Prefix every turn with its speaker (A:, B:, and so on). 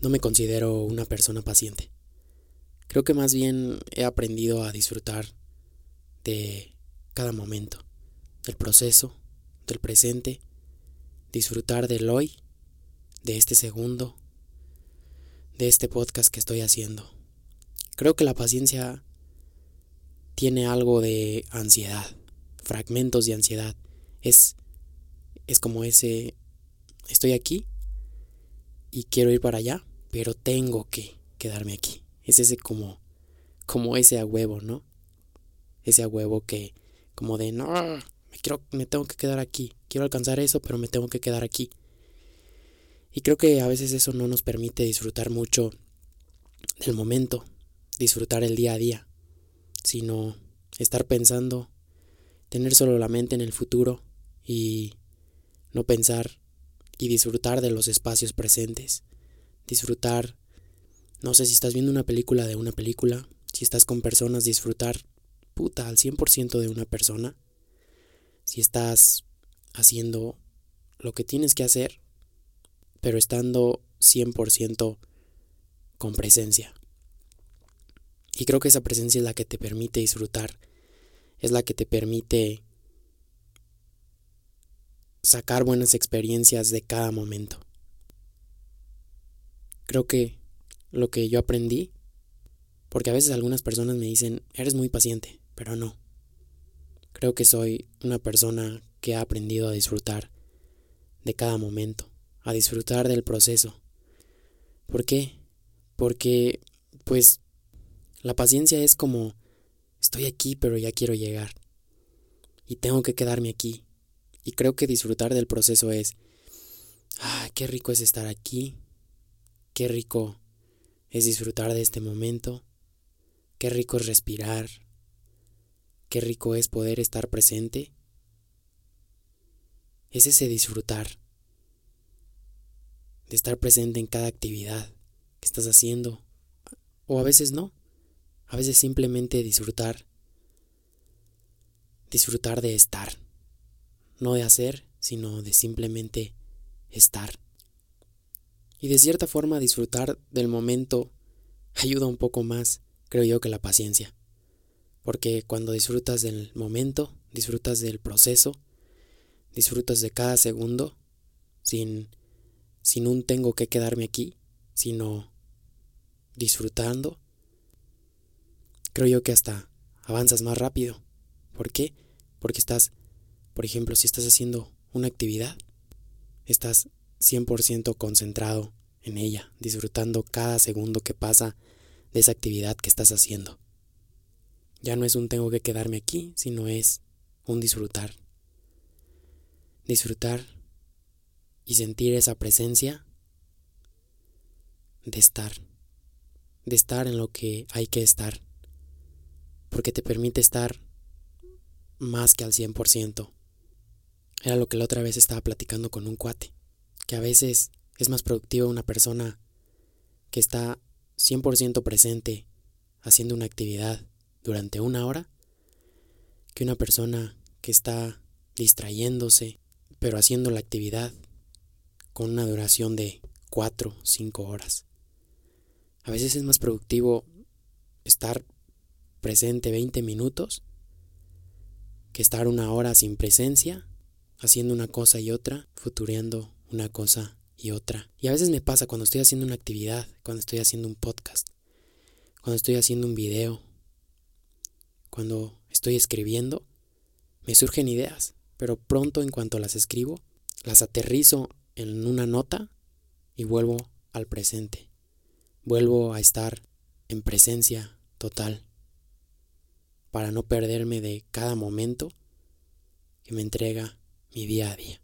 A: no me considero una persona paciente. Creo que más bien he aprendido a disfrutar de cada momento, del proceso, del presente, disfrutar del hoy, de este segundo, de este podcast que estoy haciendo. Creo que la paciencia tiene algo de ansiedad, fragmentos de ansiedad. Es, es como ese, estoy aquí y quiero ir para allá, pero tengo que quedarme aquí. Es ese como, como ese a huevo, ¿no? Ese a huevo que, como de, no, me, quiero, me tengo que quedar aquí. Quiero alcanzar eso, pero me tengo que quedar aquí. Y creo que a veces eso no nos permite disfrutar mucho del momento, disfrutar el día a día, sino estar pensando, tener solo la mente en el futuro y no pensar y disfrutar de los espacios presentes, disfrutar, no sé si estás viendo una película de una película, si estás con personas, disfrutar puta al 100% de una persona, si estás haciendo lo que tienes que hacer, pero estando 100% con presencia. Y creo que esa presencia es la que te permite disfrutar, es la que te permite sacar buenas experiencias de cada momento. Creo que lo que yo aprendí, porque a veces algunas personas me dicen, eres muy paciente, pero no. Creo que soy una persona que ha aprendido a disfrutar de cada momento, a disfrutar del proceso. ¿Por qué? Porque, pues, la paciencia es como, estoy aquí, pero ya quiero llegar. Y tengo que quedarme aquí, y creo que disfrutar del proceso es, ah, qué rico es estar aquí, qué rico es disfrutar de este momento, qué rico es respirar, qué rico es poder estar presente. Es ese disfrutar de estar presente en cada actividad que estás haciendo, o a veces no, a veces simplemente disfrutar, disfrutar de estar no de hacer, sino de simplemente estar. Y de cierta forma disfrutar del momento ayuda un poco más, creo yo, que la paciencia. Porque cuando disfrutas del momento, disfrutas del proceso, disfrutas de cada segundo, sin, sin un tengo que quedarme aquí, sino disfrutando, creo yo que hasta avanzas más rápido. ¿Por qué? Porque estás por ejemplo, si estás haciendo una actividad, estás 100% concentrado en ella, disfrutando cada segundo que pasa de esa actividad que estás haciendo. Ya no es un tengo que quedarme aquí, sino es un disfrutar. Disfrutar y sentir esa presencia de estar, de estar en lo que hay que estar, porque te permite estar más que al 100%. Era lo que la otra vez estaba platicando con un cuate, que a veces es más productiva una persona que está 100% presente haciendo una actividad durante una hora que una persona que está distrayéndose, pero haciendo la actividad con una duración de 4 o 5 horas. A veces es más productivo estar presente 20 minutos que estar una hora sin presencia haciendo una cosa y otra, futureando una cosa y otra. Y a veces me pasa cuando estoy haciendo una actividad, cuando estoy haciendo un podcast, cuando estoy haciendo un video, cuando estoy escribiendo, me surgen ideas, pero pronto en cuanto las escribo, las aterrizo en una nota y vuelvo al presente. Vuelvo a estar en presencia total para no perderme de cada momento que me entrega mi día a día.